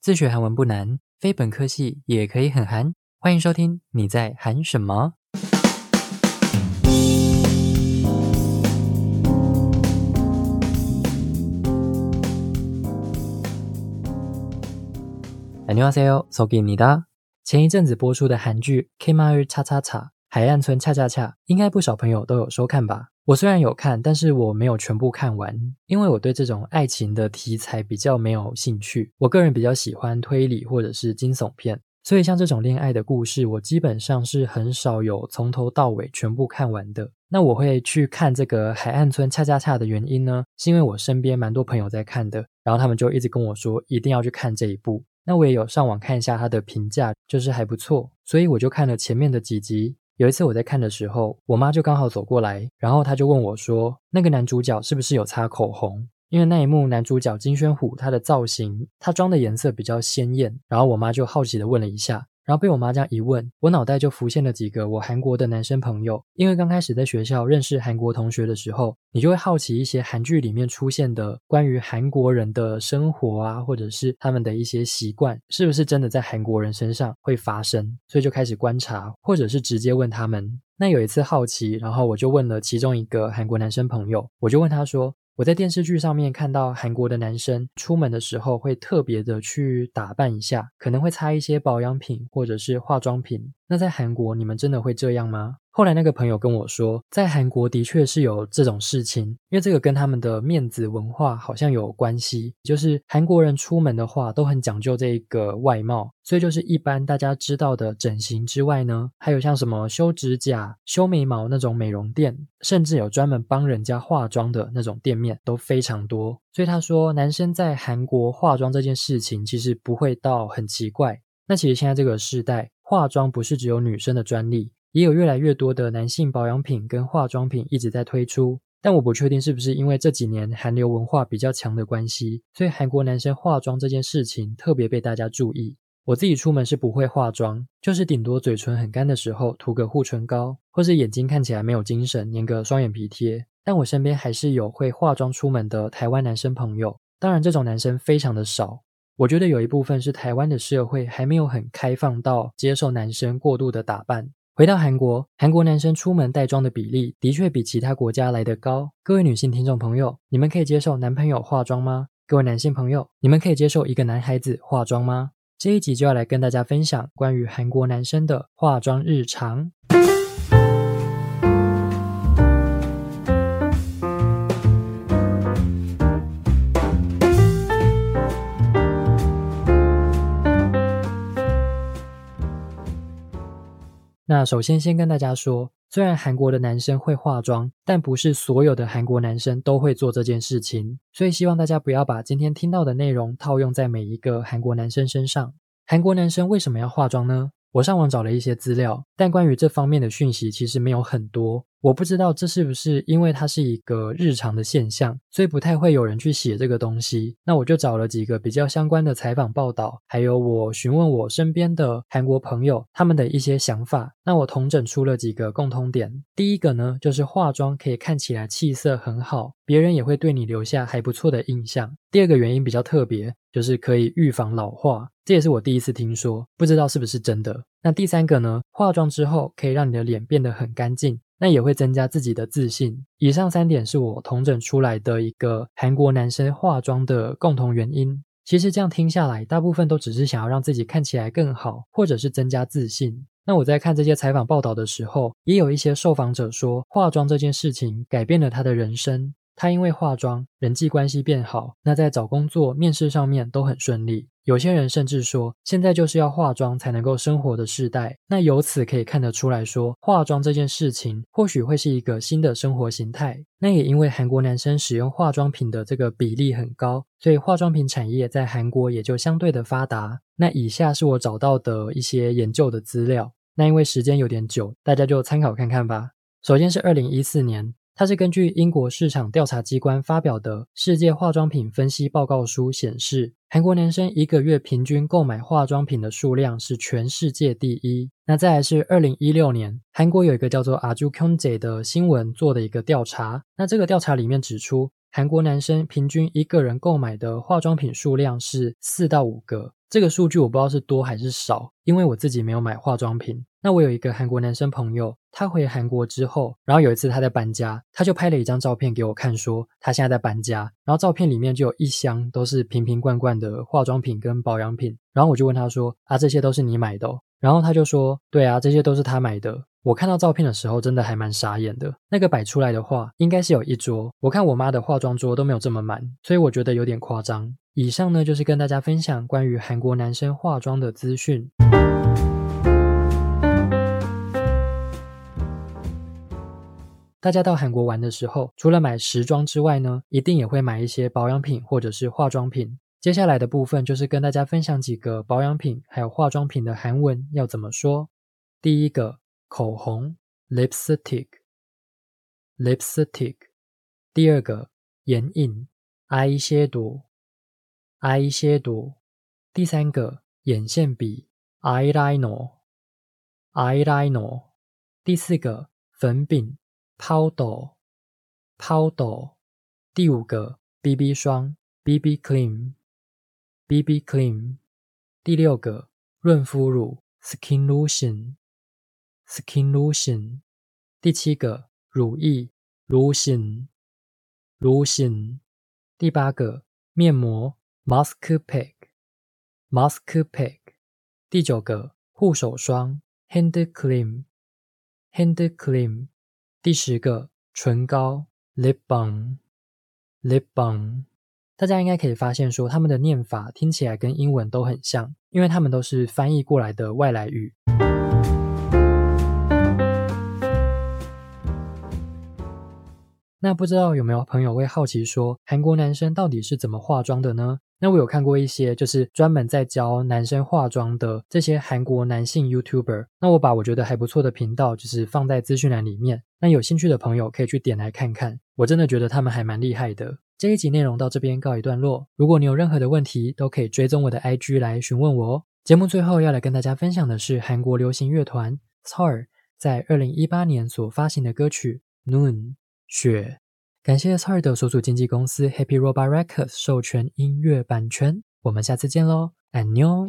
自学韩文不难，非本科系也可以很韩。欢迎收听，你在韩什么？안녕하세요소기입니다前一阵子播出的韩剧《K 마을恰恰恰》 海岸村恰恰恰，应该不少朋友都有收看吧？我虽然有看，但是我没有全部看完，因为我对这种爱情的题材比较没有兴趣。我个人比较喜欢推理或者是惊悚片，所以像这种恋爱的故事，我基本上是很少有从头到尾全部看完的。那我会去看这个海岸村恰恰恰的原因呢，是因为我身边蛮多朋友在看的，然后他们就一直跟我说一定要去看这一部。那我也有上网看一下他的评价，就是还不错，所以我就看了前面的几集。有一次我在看的时候，我妈就刚好走过来，然后她就问我说：“那个男主角是不是有擦口红？”因为那一幕男主角金宣虎他的造型，他妆的颜色比较鲜艳，然后我妈就好奇的问了一下。然后被我妈这样一问，我脑袋就浮现了几个我韩国的男生朋友。因为刚开始在学校认识韩国同学的时候，你就会好奇一些韩剧里面出现的关于韩国人的生活啊，或者是他们的一些习惯，是不是真的在韩国人身上会发生？所以就开始观察，或者是直接问他们。那有一次好奇，然后我就问了其中一个韩国男生朋友，我就问他说。我在电视剧上面看到韩国的男生出门的时候会特别的去打扮一下，可能会擦一些保养品或者是化妆品。那在韩国，你们真的会这样吗？后来那个朋友跟我说，在韩国的确是有这种事情，因为这个跟他们的面子文化好像有关系。就是韩国人出门的话都很讲究这个外貌，所以就是一般大家知道的整形之外呢，还有像什么修指甲、修眉毛那种美容店，甚至有专门帮人家化妆的那种店面都非常多。所以他说，男生在韩国化妆这件事情其实不会到很奇怪。那其实现在这个时代，化妆不是只有女生的专利。也有越来越多的男性保养品跟化妆品一直在推出，但我不确定是不是因为这几年韩流文化比较强的关系，所以韩国男生化妆这件事情特别被大家注意。我自己出门是不会化妆，就是顶多嘴唇很干的时候涂个护唇膏，或是眼睛看起来没有精神粘个双眼皮贴。但我身边还是有会化妆出门的台湾男生朋友，当然这种男生非常的少。我觉得有一部分是台湾的社会还没有很开放到接受男生过度的打扮。回到韩国，韩国男生出门带妆的比例的确比其他国家来得高。各位女性听众朋友，你们可以接受男朋友化妆吗？各位男性朋友，你们可以接受一个男孩子化妆吗？这一集就要来跟大家分享关于韩国男生的化妆日常。那首先先跟大家说，虽然韩国的男生会化妆，但不是所有的韩国男生都会做这件事情，所以希望大家不要把今天听到的内容套用在每一个韩国男生身上。韩国男生为什么要化妆呢？我上网找了一些资料，但关于这方面的讯息其实没有很多。我不知道这是不是因为它是一个日常的现象，所以不太会有人去写这个东西。那我就找了几个比较相关的采访报道，还有我询问我身边的韩国朋友他们的一些想法。那我统整出了几个共通点。第一个呢，就是化妆可以看起来气色很好，别人也会对你留下还不错的印象。第二个原因比较特别，就是可以预防老化，这也是我第一次听说，不知道是不是真的。那第三个呢，化妆之后可以让你的脸变得很干净。那也会增加自己的自信。以上三点是我统整出来的一个韩国男生化妆的共同原因。其实这样听下来，大部分都只是想要让自己看起来更好，或者是增加自信。那我在看这些采访报道的时候，也有一些受访者说，化妆这件事情改变了他的人生。他因为化妆，人际关系变好，那在找工作、面试上面都很顺利。有些人甚至说，现在就是要化妆才能够生活的时代。那由此可以看得出来说，化妆这件事情或许会是一个新的生活形态。那也因为韩国男生使用化妆品的这个比例很高，所以化妆品产业在韩国也就相对的发达。那以下是我找到的一些研究的资料。那因为时间有点久，大家就参考看看吧。首先是二零一四年。它是根据英国市场调查机关发表的《世界化妆品分析报告书》显示，韩国男生一个月平均购买化妆品的数量是全世界第一。那再来是二零一六年，韩国有一个叫做阿朱康杰的新闻做的一个调查。那这个调查里面指出，韩国男生平均一个人购买的化妆品数量是四到五个。这个数据我不知道是多还是少，因为我自己没有买化妆品。那我有一个韩国男生朋友，他回韩国之后，然后有一次他在搬家，他就拍了一张照片给我看，说他现在在搬家，然后照片里面就有一箱都是瓶瓶罐罐的化妆品跟保养品。然后我就问他说：“啊，这些都是你买的？”然后他就说：“对啊，这些都是他买的。”我看到照片的时候，真的还蛮傻眼的。那个摆出来的话，应该是有一桌。我看我妈的化妆桌都没有这么满，所以我觉得有点夸张。以上呢，就是跟大家分享关于韩国男生化妆的资讯。大家到韩国玩的时候，除了买时装之外呢，一定也会买一些保养品或者是化妆品。接下来的部分就是跟大家分享几个保养品还有化妆品的韩文要怎么说。第一个。口红 lipstick，lipstick。第二个眼影 eyeshadow，eyeshadow。第三个眼线笔 eyeliner，eyeliner。第四个粉饼 powder，powder。第五个 BB 霜 BB cream，BB cream。第六个润肤乳 skin lotion。Skin lotion，第七个乳液 lotion，lotion，第八个面膜 mask pack，mask pack，第九个护手霜 hand cream，hand cream，第十个唇膏 lip balm，lip balm。大家应该可以发现，说他们的念法听起来跟英文都很像，因为他们都是翻译过来的外来语。那不知道有没有朋友会好奇说，韩国男生到底是怎么化妆的呢？那我有看过一些就是专门在教男生化妆的这些韩国男性 YouTuber。那我把我觉得还不错的频道就是放在资讯栏里面，那有兴趣的朋友可以去点来看看。我真的觉得他们还蛮厉害的。这一集内容到这边告一段落。如果你有任何的问题，都可以追踪我的 IG 来询问我哦。节目最后要来跟大家分享的是韩国流行乐团 s a r 在二零一八年所发行的歌曲 Noon。雪，感谢 s 尔德所属经纪公司 Happy Robot Records 授权音乐版权。我们下次见喽，安妞。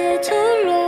也突然。